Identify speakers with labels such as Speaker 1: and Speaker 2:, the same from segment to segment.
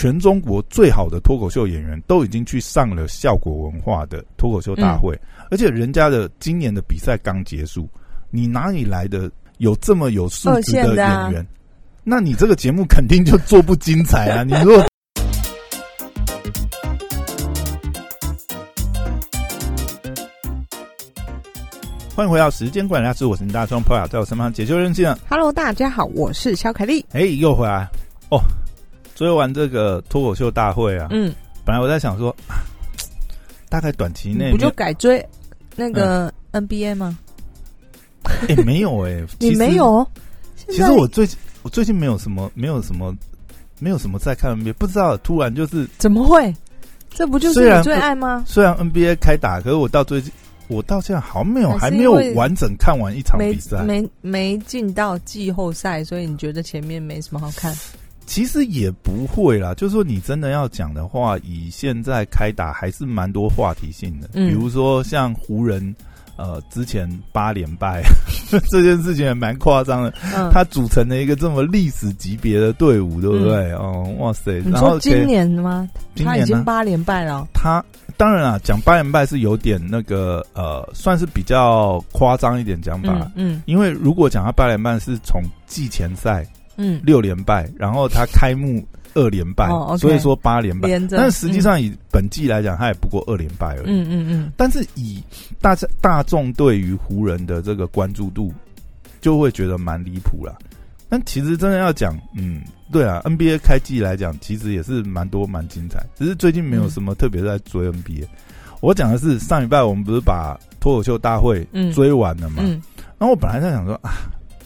Speaker 1: 全中国最好的脱口秀演员都已经去上了效果文化的脱口秀大会，而且人家的今年的比赛刚结束，你哪里来的有这么有素质的演员？那你这个节目肯定就做不精彩啊！你如果欢迎回到时间管家，是我是大双朋友，在我身旁解救任性。
Speaker 2: Hello，大家好，我是小凯丽。
Speaker 1: 哎，又回来哦！追完这个脱口秀大会啊，嗯，本来我在想说，大概短期内
Speaker 2: 不就改追那个 NBA 吗？
Speaker 1: 哎，没有哎，
Speaker 2: 你没有？
Speaker 1: 其实我最近我最近没有什么，没有什么，没有什么在看 NBA，不知道突然就是
Speaker 2: 怎么会？这不就是你最爱吗？
Speaker 1: 虽然 NBA 开打，可是我到最近。我到现在好像没有，还没有完整看完一场比赛，
Speaker 2: 没没进到季后赛，所以你觉得前面没什么好看？
Speaker 1: 其实也不会啦，就是说你真的要讲的话，以现在开打还是蛮多话题性的，比如说像湖人。呃，之前八连败 这件事情也蛮夸张的。他组成了一个这么历史级别的队伍，对不对？哦，哇塞！
Speaker 2: 然后今年吗？他已经八连败了。
Speaker 1: 他当然啊，讲八连败是有点那个呃，算是比较夸张一点讲法。嗯，因为如果讲他八连败是从季前赛，嗯，六连败，然后他开幕。二连败，所以说八连败，但实际上以本季来讲，他也不过二连败而已。嗯嗯嗯。但是以大家大众对于湖人的这个关注度，就会觉得蛮离谱了。但其实真的要讲，嗯，对啊，NBA 开季来讲，其实也是蛮多蛮精彩。只是最近没有什么特别在追 NBA。我讲的是上礼拜我们不是把脱口秀大会追完了嘛？然后我本来在想说啊。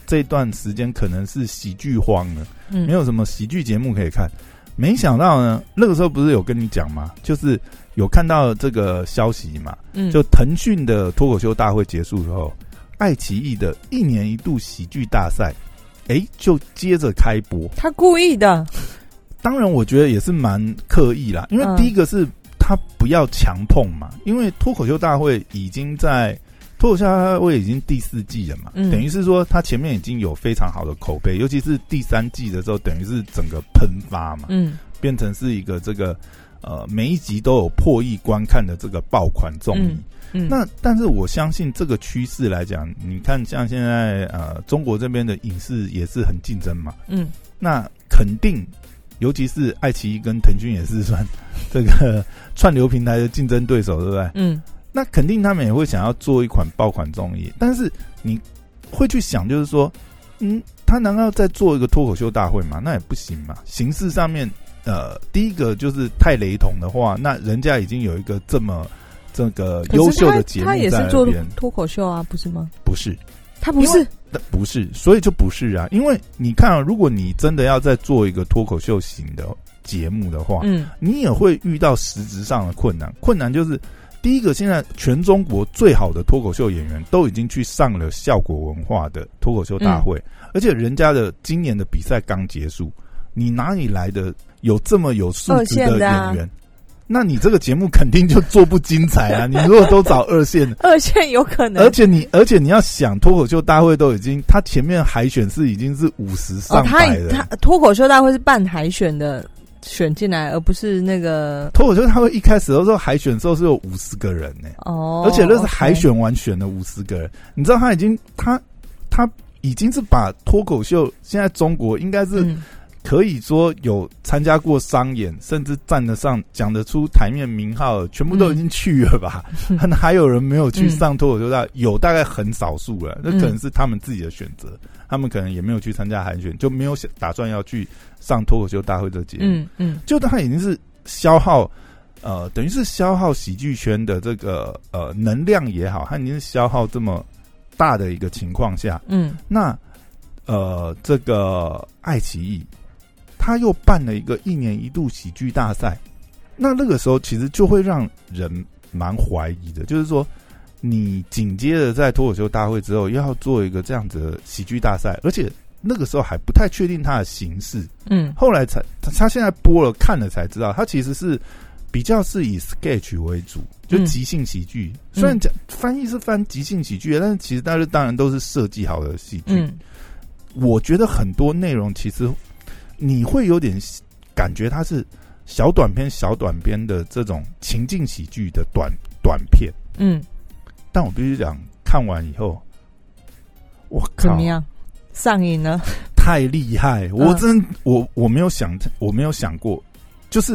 Speaker 1: 这段时间可能是喜剧荒了，没有什么喜剧节目可以看。没想到呢，那个时候不是有跟你讲吗？就是有看到这个消息嘛，就腾讯的脱口秀大会结束之后，爱奇艺的一年一度喜剧大赛，哎，就接着开播。
Speaker 2: 他故意的，
Speaker 1: 当然我觉得也是蛮刻意啦。因为第一个是他不要强碰嘛，因为脱口秀大会已经在。脱口秀大会已经第四季了嘛，等于是说它前面已经有非常好的口碑，尤其是第三季的时候，等于是整个喷发嘛，嗯，变成是一个这个呃每一集都有破亿观看的这个爆款综艺。嗯那但是我相信这个趋势来讲，你看像现在呃中国这边的影视也是很竞争嘛，嗯，那肯定尤其是爱奇艺跟腾讯也是算这个串流平台的竞争对手，对不对？嗯。那肯定他们也会想要做一款爆款综艺，但是你会去想，就是说，嗯，他难道在做一个脱口秀大会吗？那也不行嘛。形式上面，呃，第一个就是太雷同的话，那人家已经有一个这么这个优秀的节目在那边，
Speaker 2: 脱口秀啊，不是吗？
Speaker 1: 不是，
Speaker 2: 他不是，
Speaker 1: 不是，所以就不是啊。因为你看啊，如果你真的要再做一个脱口秀型的节目的话，嗯，你也会遇到实质上的困难，困难就是。第一个，现在全中国最好的脱口秀演员都已经去上了效果文化的脱口秀大会，而且人家的今年的比赛刚结束，你哪里来的有这么有素质的演员？那你这个节目肯定就做不精彩啊！你如果都找二线，
Speaker 2: 二线有可能，
Speaker 1: 而且你而且你要想脱口秀大会都已经，他前面海选是已经是五十上百了，他
Speaker 2: 脱口秀大会是半海选的。选进来，而不是那个
Speaker 1: 脱口秀，他会一开始的时候海选的时候是有五十个人呢，哦，而且那是海选完选的五十个人，你知道他已经他他已经是把脱口秀现在中国应该是可以说有参加过商演，甚至站得上讲得出台面名号，全部都已经去了吧？那还有人没有去上脱口秀大，有大概很少数了，那可能是他们自己的选择。他们可能也没有去参加海选，就没有想打算要去上脱口秀大会这节目。嗯嗯，就他已经是消耗，呃，等于是消耗喜剧圈的这个呃能量也好，他已经是消耗这么大的一个情况下。嗯，那呃，这个爱奇艺他又办了一个一年一度喜剧大赛，那那个时候其实就会让人蛮怀疑的，就是说。你紧接着在脱口秀大会之后，又要做一个这样子的喜剧大赛，而且那个时候还不太确定它的形式。嗯，后来才他现在播了看了才知道，他其实是比较是以 sketch 为主，就即兴喜剧。虽然讲翻译是翻即兴喜剧，但是其实大家当然都是设计好的喜剧。我觉得很多内容其实你会有点感觉它是小短片、小短片的这种情境喜剧的短短片。嗯，但我必须讲，看完以后，我靠，
Speaker 2: 怎么样？上瘾了？
Speaker 1: 太厉害！我真我我没有想，我没有想过，就是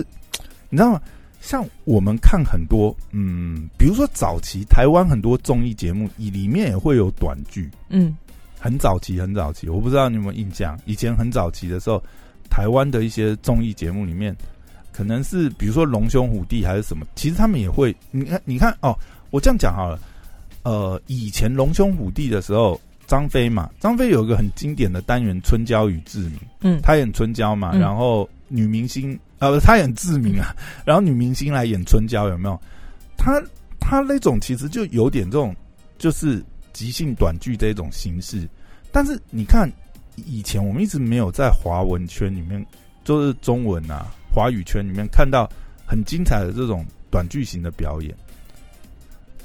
Speaker 1: 你知道吗？像我们看很多，嗯，比如说早期台湾很多综艺节目，里面也会有短剧，嗯，很早期，很早期，我不知道你有没有印象？以前很早期的时候，台湾的一些综艺节目里面，可能是比如说龙兄虎弟还是什么，其实他们也会，你看，你看哦，我这样讲好了，呃，以前龙兄虎弟的时候，张飞嘛，张飞有一个很经典的单元《春娇与志明》，嗯，他演春娇嘛，然后女明星。呃，他演志明啊，然后女明星来演春娇，有没有？他他那种其实就有点这种，就是即兴短剧这种形式。但是你看，以前我们一直没有在华文圈里面，就是中文啊，华语圈里面看到很精彩的这种短剧型的表演。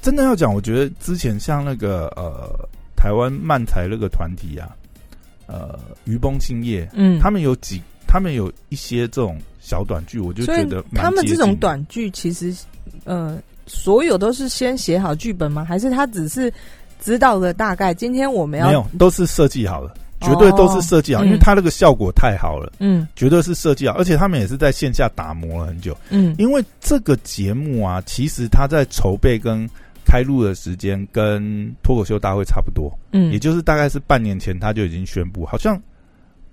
Speaker 1: 真的要讲，我觉得之前像那个呃，台湾漫才那个团体啊，呃，余崩兴业，嗯，他们有几。他们有一些这种小短剧，我就觉得
Speaker 2: 他们这种短剧其实，呃，所有都是先写好剧本吗？还是他只是知道了大概？今天我们要
Speaker 1: 没有，都是设计好了，绝对都是设计好，因为它那个效果太好了，嗯，绝对是设计好，而且他们也是在线下打磨了很久，嗯，因为这个节目啊，其实他在筹备跟开录的时间跟脱口秀大会差不多，嗯，也就是大概是半年前他就已经宣布，好像。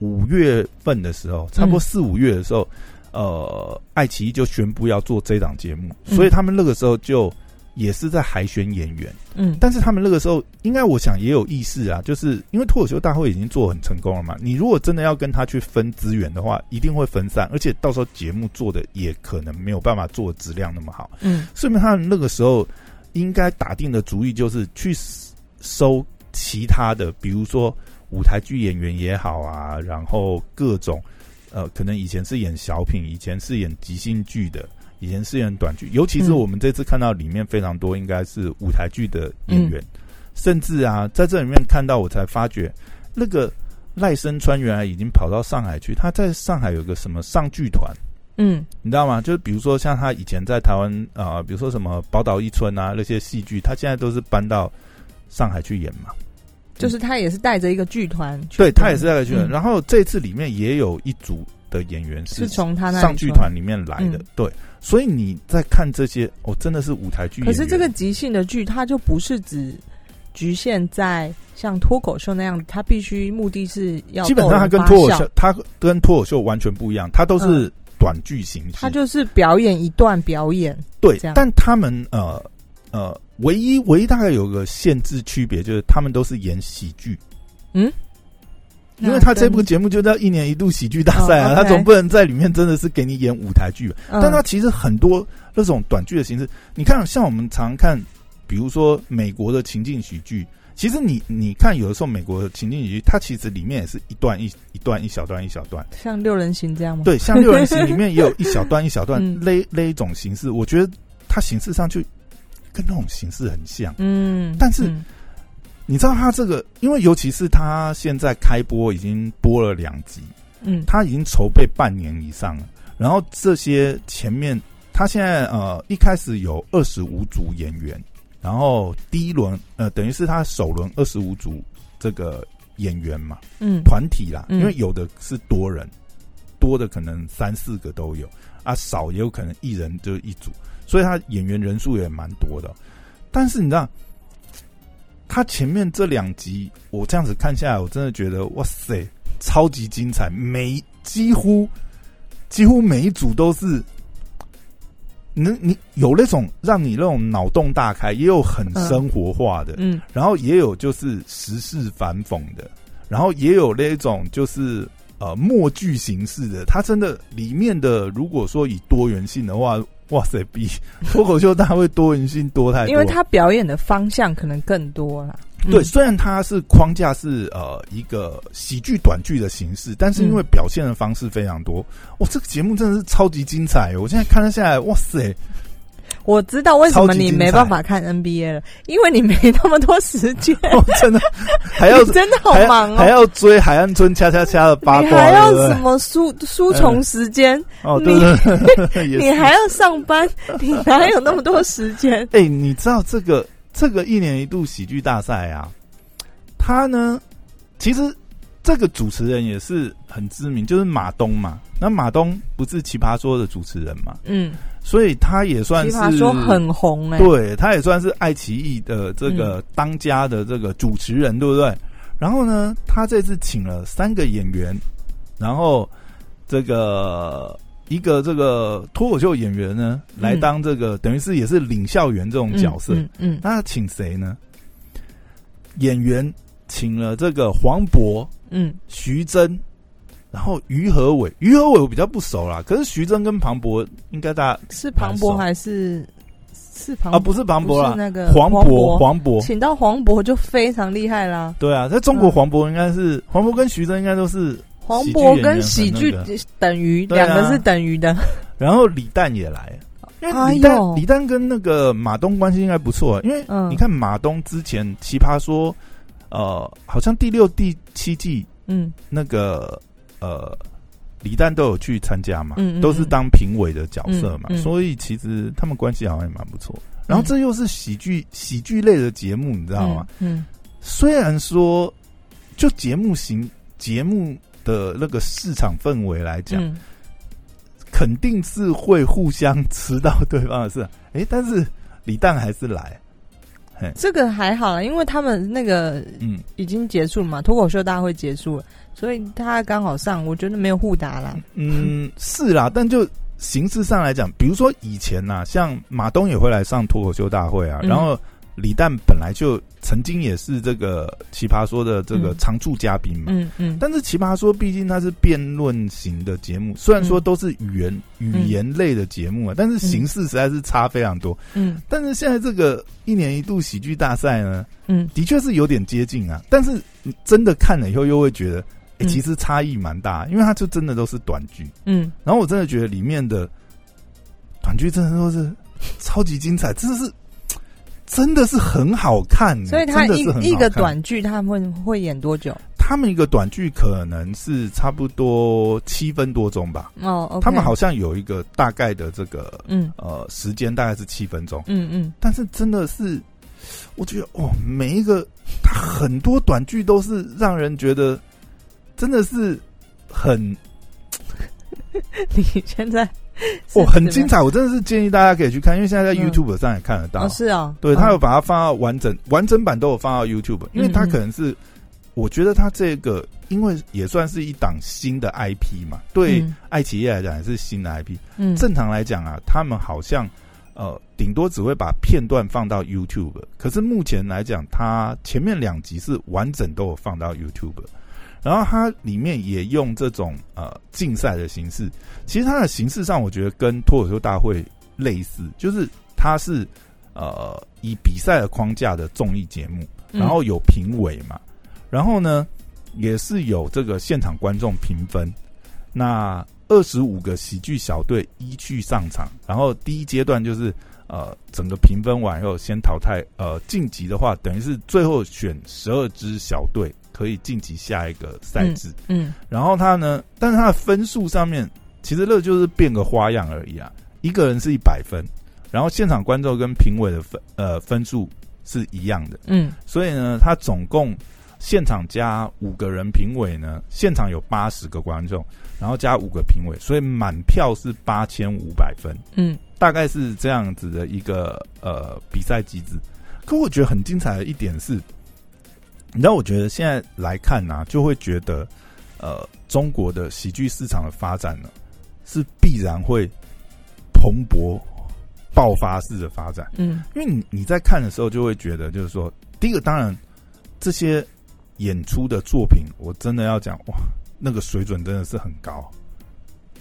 Speaker 1: 五月份的时候，差不多四五月的时候，呃，爱奇艺就宣布要做这档节目，所以他们那个时候就也是在海选演员。嗯，但是他们那个时候应该我想也有意识啊，就是因为脱口秀大会已经做很成功了嘛，你如果真的要跟他去分资源的话，一定会分散，而且到时候节目做的也可能没有办法做质量那么好。嗯，说明他们那个时候应该打定的主意就是去收其他的，比如说。舞台剧演员也好啊，然后各种呃，可能以前是演小品，以前是演即兴剧的，以前是演短剧，尤其是我们这次看到里面非常多，应该是舞台剧的演员，甚至啊，在这里面看到，我才发觉那个赖声川原来已经跑到上海去，他在上海有个什么上剧团，嗯，你知道吗？就是比如说像他以前在台湾啊，比如说什么宝岛一村啊那些戏剧，他现在都是搬到上海去演嘛。
Speaker 2: 就是他也是带着一个剧团，
Speaker 1: 对他也是带着剧团。然后这次里面也有一组的演员
Speaker 2: 是从他那
Speaker 1: 上剧团里面来的，对。所以你在看这些，哦，真的是舞台剧。
Speaker 2: 可是这个即兴的剧，它就不是只局限在像脱口秀那样，它必须目的是要
Speaker 1: 基本上它跟脱口秀，它跟脱口秀完全不一样，它都是短剧形式，
Speaker 2: 它就是表演一段表演，
Speaker 1: 对。但他们呃呃。唯一唯一大概有个限制区别，就是他们都是演喜剧，嗯，因为他这部节目就叫一年一度喜剧大赛啊，他总不能在里面真的是给你演舞台剧，但他其实很多那种短剧的形式，你看像我们常看，比如说美国的情境喜剧，其实你你看有的时候美国的情境喜剧，它其实里面也是一段一一段一小段一小段，
Speaker 2: 像六人行这样吗？
Speaker 1: 对，像六人行里面也有一小段一小段 那那一种形式，我觉得它形式上就。跟那种形式很像，嗯，但是你知道他这个，因为尤其是他现在开播已经播了两集，嗯，他已经筹备半年以上了。然后这些前面，他现在呃一开始有二十五组演员，然后第一轮呃等于是他首轮二十五组这个演员嘛，嗯，团体啦，因为有的是多人，多的可能三四个都有，啊少也有可能一人就一组。所以他演员人数也蛮多的，但是你知道，他前面这两集我这样子看下来，我真的觉得哇塞，超级精彩！每几乎几乎每一组都是，能你有那种让你那种脑洞大开，也有很生活化的，嗯，然后也有就是时事反讽的，然后也有那种就是呃默剧形式的。它真的里面的，如果说以多元性的话。哇塞，比脱口秀大会多元性多太多，
Speaker 2: 因为他表演的方向可能更多了。
Speaker 1: 对，虽然它是框架是呃一个喜剧短剧的形式，但是因为表现的方式非常多，哇，这个节目真的是超级精彩！我现在看了下来，哇塞，
Speaker 2: 我知道为什么你没办法看 NBA 了，因为你没那么多时间。
Speaker 1: 哦真的，还要
Speaker 2: 真的好忙哦，
Speaker 1: 还要追海岸村恰恰恰的八卦，
Speaker 2: 还要什么书书虫时间？
Speaker 1: 哦，对
Speaker 2: 对，你还要上班，你哪有那么多时间？
Speaker 1: 哎，你知道这个这个一年一度喜剧大赛啊？他呢，其实这个主持人也是很知名，就是马东嘛。那马东不是奇葩说的主持人嘛？嗯。所以他也算是
Speaker 2: 说很红哎，
Speaker 1: 对，他也算是爱奇艺的这个当家的这个主持人，对不对？然后呢，他这次请了三个演员，然后这个一个这个脱口秀演员呢，来当这个等于是也是领校员这种角色。嗯，那请谁呢？演员请了这个黄渤，嗯，徐峥。然后于和伟，于和伟我比较不熟啦。可是徐峥跟庞博应该大家
Speaker 2: 是庞博还是是庞啊？
Speaker 1: 不是庞博啦，
Speaker 2: 那个
Speaker 1: 黄渤，黄渤
Speaker 2: 请到黄渤就非常厉害啦。
Speaker 1: 对啊，在中国黄渤应该是黄渤跟徐峥应该都是
Speaker 2: 黄渤跟喜剧等于两个是等于的。
Speaker 1: 然后李诞也来，因为李诞李诞跟那个马东关系应该不错，因为你看马东之前奇葩说，呃，好像第六、第七季，嗯，那个。呃，李诞都有去参加嘛，都是当评委的角色嘛，所以其实他们关系好像也蛮不错。然后这又是喜剧喜剧类的节目，你知道吗？嗯，虽然说就节目型节目的那个市场氛围来讲，肯定是会互相 吃到对方的事。哎，但是李诞还是来。
Speaker 2: 这个还好了，因为他们那个嗯已经结束了嘛，脱口秀大会结束了。所以他刚好上，我觉得没有互打啦。
Speaker 1: 嗯，是啦，但就形式上来讲，比如说以前呐，像马东也会来上脱口秀大会啊，然后李诞本来就曾经也是这个奇葩说的这个常驻嘉宾嘛。嗯嗯。但是奇葩说毕竟它是辩论型的节目，虽然说都是语言语言类的节目啊，但是形式实在是差非常多。嗯。但是现在这个一年一度喜剧大赛呢，嗯，的确是有点接近啊，但是真的看了以后又会觉得。哎其实差异蛮大，因为它就真的都是短剧，嗯，然后我真的觉得里面的短剧真的都是超级精彩，真的是真的是很好看。
Speaker 2: 所以他一一个短剧他们会演多久？
Speaker 1: 他们一个短剧可能是差不多七分多钟吧。哦，他们好像有一个大概的这个，嗯，呃，时间大概是七分钟。嗯嗯，但是真的是，我觉得哦，每一个他很多短剧都是让人觉得。真的是很，
Speaker 2: 你现在
Speaker 1: 哦很精彩，我真的是建议大家可以去看，因为现在在 YouTube 上也看得到。
Speaker 2: 是啊，
Speaker 1: 对他有把它放到完整完整版都有放到 YouTube，因为他可能是我觉得他这个因为也算是一档新的 IP 嘛，对爱奇艺来讲也是新的 IP。嗯，正常来讲啊，他们好像呃顶多只会把片段放到 YouTube，可是目前来讲，它前面两集是完整都有放到 YouTube。然后它里面也用这种呃竞赛的形式，其实它的形式上我觉得跟脱口秀大会类似，就是它是呃以比赛的框架的综艺节目，然后有评委嘛，然后呢也是有这个现场观众评分，那二十五个喜剧小队依序上场，然后第一阶段就是呃整个评分完以后先淘汰，呃晋级的话等于是最后选十二支小队。可以晋级下一个赛制，嗯，然后他呢，但是他的分数上面，其实乐就是变个花样而已啊。一个人是一百分，然后现场观众跟评委的分呃分数是一样的，嗯，所以呢，他总共现场加五个人评委呢，现场有八十个观众，然后加五个评委，所以满票是八千五百分，嗯，大概是这样子的一个呃比赛机制。可我觉得很精彩的一点是。你知道，我觉得现在来看呢，就会觉得，呃，中国的喜剧市场的发展呢，是必然会蓬勃爆发式的发展。嗯，因为你你在看的时候，就会觉得，就是说，第一个，当然这些演出的作品，我真的要讲，哇，那个水准真的是很高，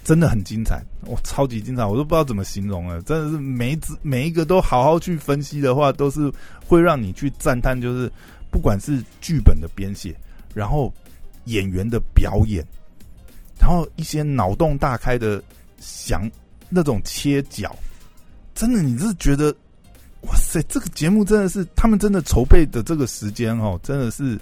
Speaker 1: 真的很精彩，哇，超级精彩，我都不知道怎么形容了。真的是每一每一个都好好去分析的话，都是会让你去赞叹，就是。不管是剧本的编写，然后演员的表演，然后一些脑洞大开的想那种切角，真的，你是觉得，哇塞，这个节目真的是他们真的筹备的这个时间哦，真的是，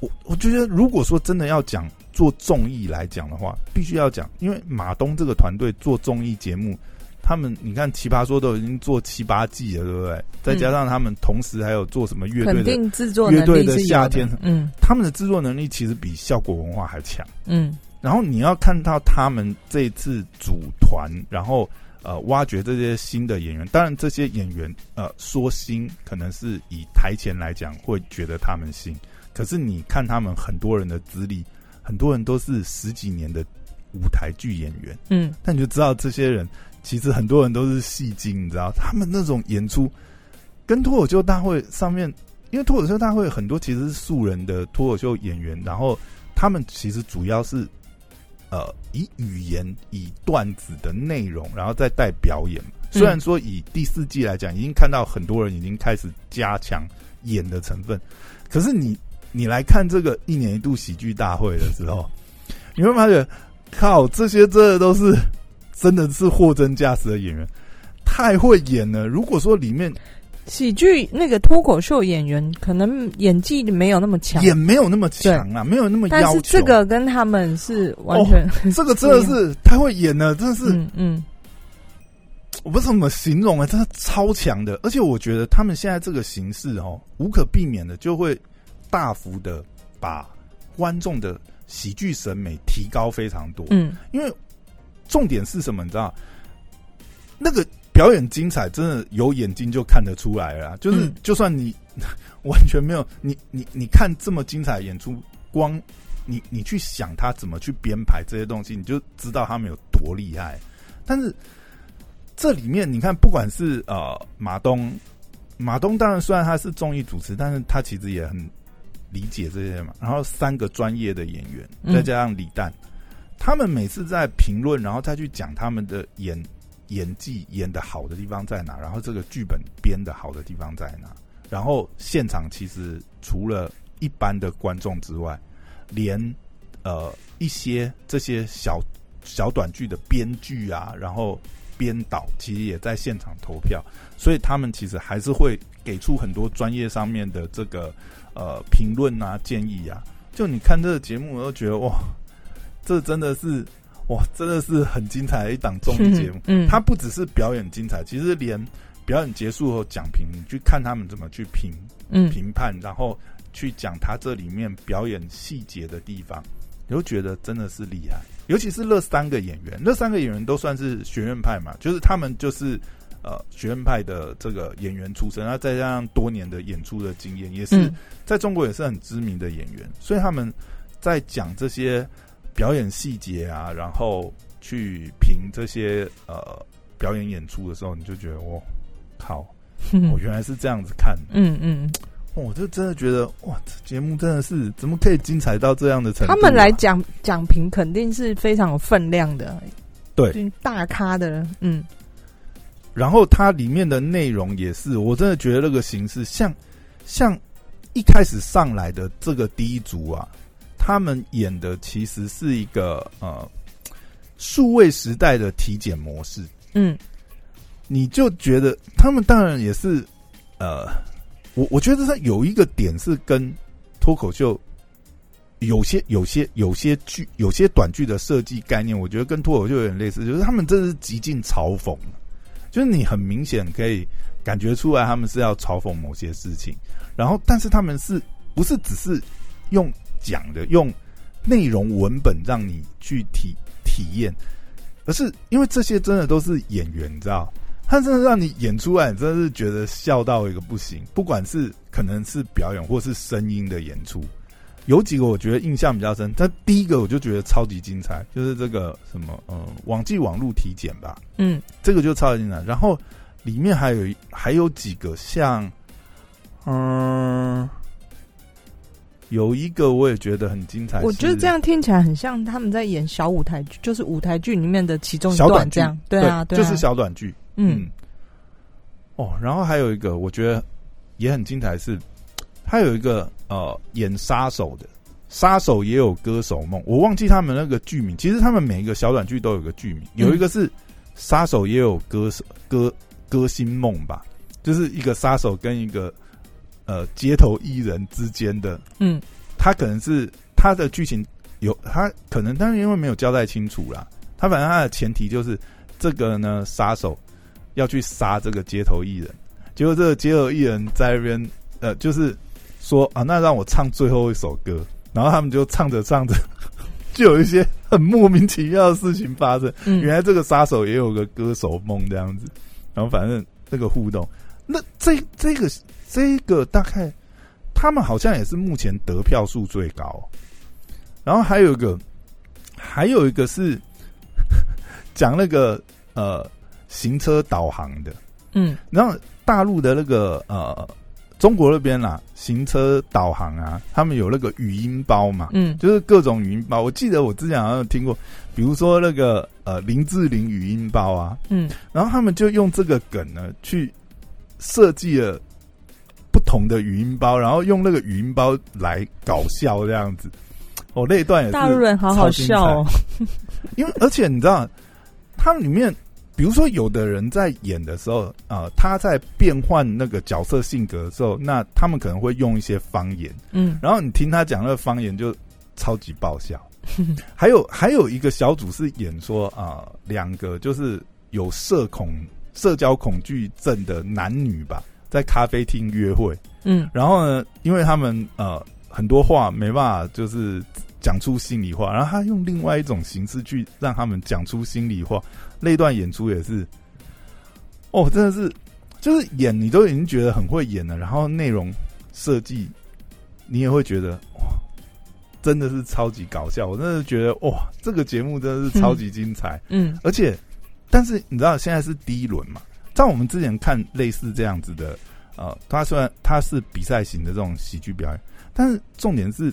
Speaker 1: 我我觉得，如果说真的要讲做综艺来讲的话，必须要讲，因为马东这个团队做综艺节目。他们，你看《奇葩说》都已经做七八季了，对不对？再加上他们同时还有做什么乐队的
Speaker 2: 制作
Speaker 1: 乐队的夏天，嗯，他们的制作能力其实比效果文化还强，嗯。然后你要看到他们这次组团，然后呃，挖掘这些新的演员。当然，这些演员呃，说新可能是以台前来讲会觉得他们新，可是你看他们很多人的资历，很多人都是十几年的舞台剧演员，嗯，但你就知道这些人。其实很多人都是戏精，你知道，他们那种演出跟脱口秀大会上面，因为脱口秀大会很多其实是素人的脱口秀演员，然后他们其实主要是呃以语言、以段子的内容，然后再带表演。虽然说以第四季来讲，已经看到很多人已经开始加强演的成分，可是你你来看这个一年一度喜剧大会的时候，你会发现，靠，这些真的都是。真的是货真价实的演员，太会演了。如果说里面
Speaker 2: 喜剧那个脱口秀演员，可能演技没有那么强，
Speaker 1: 也没有那么强啊，没有那么。
Speaker 2: 但是这个跟他们是完全，
Speaker 1: 这个真的是太会演了，真的是，嗯，我不知道怎么形容啊，真的超强的。而且我觉得他们现在这个形式哦，无可避免的就会大幅的把观众的喜剧审美提高非常多。嗯，因为。重点是什么？你知道，那个表演精彩，真的有眼睛就看得出来了。就是，就算你 完全没有，你你你看这么精彩演出，光你你去想他怎么去编排这些东西，你就知道他们有多厉害。但是这里面，你看，不管是呃马东，马东当然虽然他是综艺主持，但是他其实也很理解这些嘛。然后三个专业的演员，再加上李诞。他们每次在评论，然后再去讲他们的演演技演的好的地方在哪，然后这个剧本编的好的地方在哪，然后现场其实除了一般的观众之外，连呃一些这些小小短剧的编剧啊，然后编导其实也在现场投票，所以他们其实还是会给出很多专业上面的这个呃评论啊建议啊。就你看这个节目，我都觉得哇。这真的是哇，真的是很精彩的一档综艺节目。嗯，它不只是表演精彩，其实连表演结束后讲评，你去看他们怎么去评，嗯，评判，然后去讲他这里面表演细节的地方，你就觉得真的是厉害。尤其是那三个演员，那三个演员都算是学院派嘛，就是他们就是呃学院派的这个演员出身，然后再加上多年的演出的经验，也是在中国也是很知名的演员，所以他们在讲这些。表演细节啊，然后去评这些呃表演演出的时候，你就觉得我靠，我原来是这样子看，嗯嗯，我就真的觉得哇，这节目真的是怎么可以精彩到这样的程度？
Speaker 2: 他们来讲讲评肯定是非常有分量的，
Speaker 1: 对，
Speaker 2: 大咖的，嗯。
Speaker 1: 然后它里面的内容也是，我真的觉得那个形式像像一开始上来的这个第一组啊。他们演的其实是一个呃数位时代的体检模式，嗯，你就觉得他们当然也是呃，我我觉得他有一个点是跟脱口秀有些有些有些剧有些短剧的设计概念，我觉得跟脱口秀有点类似，就是他们这是极尽嘲讽，就是你很明显可以感觉出来他们是要嘲讽某些事情，然后但是他们是不是只是用。讲的用内容文本让你去体体验，而是因为这些真的都是演员，你知道，他真的让你演出来，真的是觉得笑到一个不行。不管是可能是表演或是声音的演出，有几个我觉得印象比较深。但第一个我就觉得超级精彩，就是这个什么呃网际网络体检吧，嗯，这个就超级精彩。然后里面还有还有几个像，嗯。有一个我也觉得很精彩，
Speaker 2: 我觉得这样听起来很像他们在演小舞台剧，就是舞台剧里面的其中一段这样，对啊，
Speaker 1: 就是小短剧，嗯，哦，然后还有一个我觉得也很精彩是，他有一个呃演杀手的，杀手也有歌手梦，我忘记他们那个剧名，其实他们每一个小短剧都有个剧名，有一个是杀手也有歌手歌歌星梦吧，就是一个杀手跟一个呃街头艺人之间的，嗯，他可能是他的剧情有他可能，但是因为没有交代清楚啦，他反正他的前提就是这个呢杀手要去杀这个街头艺人，结果这个街头艺人在那边呃就是说啊，那让我唱最后一首歌，然后他们就唱着唱着。就有一些很莫名其妙的事情发生。原来这个杀手也有个歌手梦这样子，然后反正这个互动，那这这个这个大概他们好像也是目前得票数最高。然后还有一个，还有一个是 讲那个呃行车导航的，嗯，然后大陆的那个呃。中国那边啦，行车导航啊，他们有那个语音包嘛，嗯，就是各种语音包。我记得我之前好像听过，比如说那个呃林志玲语音包啊，嗯，然后他们就用这个梗呢去设计了不同的语音包，然后用那个语音包来搞笑这样子。哦，那一段也是
Speaker 2: 大陆人好好笑哦，
Speaker 1: 因为而且你知道，他里面。比如说，有的人在演的时候，啊，他在变换那个角色性格的时候，那他们可能会用一些方言，嗯，然后你听他讲那个方言就超级爆笑。还有还有一个小组是演说啊，两个就是有社恐、社交恐惧症的男女吧，在咖啡厅约会，嗯，然后呢，因为他们呃很多话没办法就是讲出心里话，然后他用另外一种形式去让他们讲出心里话。那段演出也是，哦，真的是，就是演你都已经觉得很会演了，然后内容设计你也会觉得哇，真的是超级搞笑。我真的觉得哇，这个节目真的是超级精彩。嗯，而且，但是你知道现在是第一轮嘛？在我们之前看类似这样子的，呃，他虽然他是比赛型的这种喜剧表演，但是重点是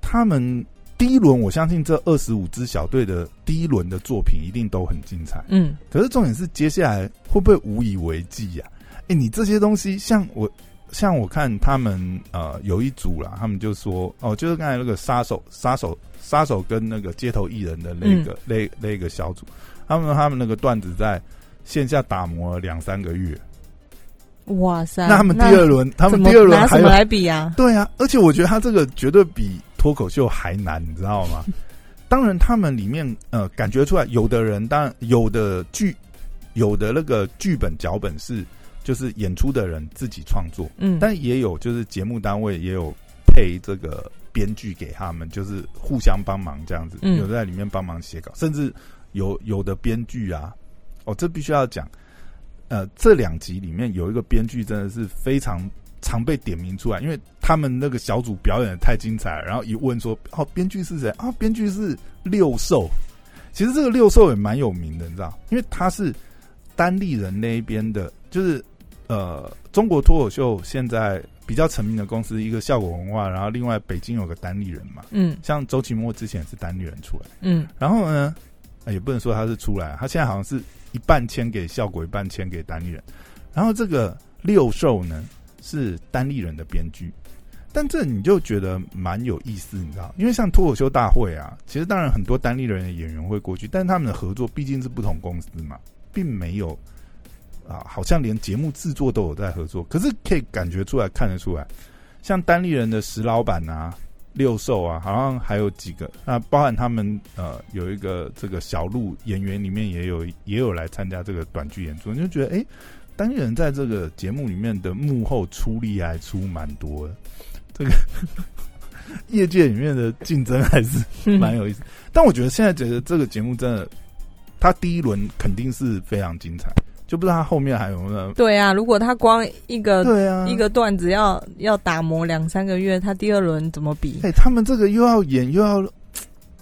Speaker 1: 他们。第一轮，我相信这二十五支小队的第一轮的作品一定都很精彩。嗯，可是重点是接下来会不会无以为继呀？哎，你这些东西，像我，像我看他们呃有一组啦，他们就说哦，就是刚才那个杀手、杀手、杀手跟那个街头艺人的那个那那个小组，他们他们那个段子在线下打磨了两三个月。
Speaker 2: 哇塞！
Speaker 1: 那他们第二轮，他们第二轮
Speaker 2: 拿什么来比啊？
Speaker 1: 对啊，而且我觉得他这个绝对比。脱口秀还难，你知道吗？当然，他们里面呃，感觉出来，有的人当然有的剧，有的那个剧本脚本是就是演出的人自己创作，嗯，但也有就是节目单位也有配这个编剧给他们，就是互相帮忙这样子，有的在里面帮忙写稿，甚至有有的编剧啊，哦，这必须要讲，呃，这两集里面有一个编剧真的是非常。常被点名出来，因为他们那个小组表演的太精彩了。然后一问说：“哦，编剧是谁啊？”编剧是六兽。其实这个六兽也蛮有名的，你知道？因为他是单立人那一边的，就是呃，中国脱口秀现在比较成名的公司，一个效果文化，然后另外北京有个单立人嘛。嗯。像周奇墨之前是单立人出来。嗯。然后呢，也不能说他是出来，他现在好像是一半签给效果，一半签给单立人。然后这个六兽呢？是单立人的编剧，但这你就觉得蛮有意思，你知道？因为像脱口秀大会啊，其实当然很多单立人的演员会过去，但是他们的合作毕竟是不同公司嘛，并没有啊，好像连节目制作都有在合作。可是可以感觉出来，看得出来，像单立人的石老板啊、六兽啊，好像还有几个，那包含他们呃有一个这个小鹿演员里面也有也有来参加这个短剧演出，你就觉得哎。单人在这个节目里面的幕后出力还出蛮多的，这个 业界里面的竞争还是蛮有意思。但我觉得现在觉得这个节目真的，他第一轮肯定是非常精彩，就不知道他后面还有没有。
Speaker 2: 对啊，如果他光一个对啊一个段子要要打磨两三个月，他第二轮怎么比？
Speaker 1: 哎，他们这个又要演又要，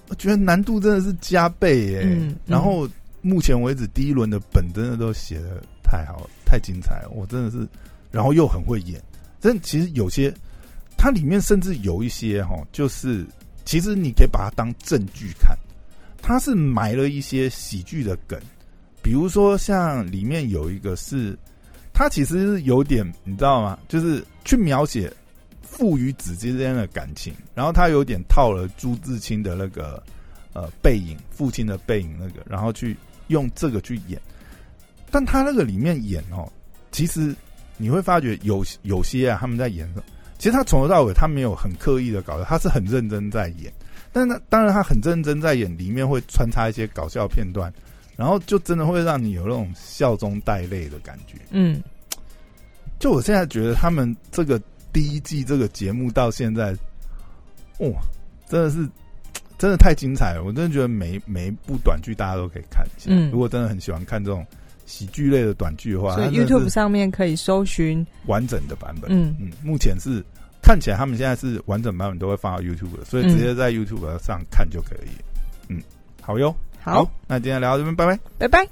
Speaker 1: 我觉得难度真的是加倍耶。嗯，然后目前为止第一轮的本真的都写的太好了。太精彩了，我真的是，然后又很会演。但其实有些，它里面甚至有一些哈，就是其实你可以把它当正剧看。它是埋了一些喜剧的梗，比如说像里面有一个是，他其实是有点你知道吗？就是去描写父与子之间的感情，然后他有点套了朱自清的那个呃背影，父亲的背影那个，然后去用这个去演。但他那个里面演哦，其实你会发觉有有些啊，他们在演，其实他从头到尾他没有很刻意的搞，他是很认真在演。但那当然他很认真在演，里面会穿插一些搞笑片段，然后就真的会让你有那种笑中带泪的感觉。嗯，就我现在觉得他们这个第一季这个节目到现在，哇，真的是。真的太精彩了！我真的觉得每每一部短剧大家都可以看一下。嗯，如果真的很喜欢看这种喜剧类的短剧的话，
Speaker 2: 所以 YouTube 上面可以搜寻
Speaker 1: 完整的版本。嗯嗯，目前是看起来他们现在是完整版本都会放到 YouTube 的，所以直接在 YouTube 上看就可以。嗯，好哟，
Speaker 2: 好，
Speaker 1: 那今天聊到这边，拜拜，
Speaker 2: 拜拜。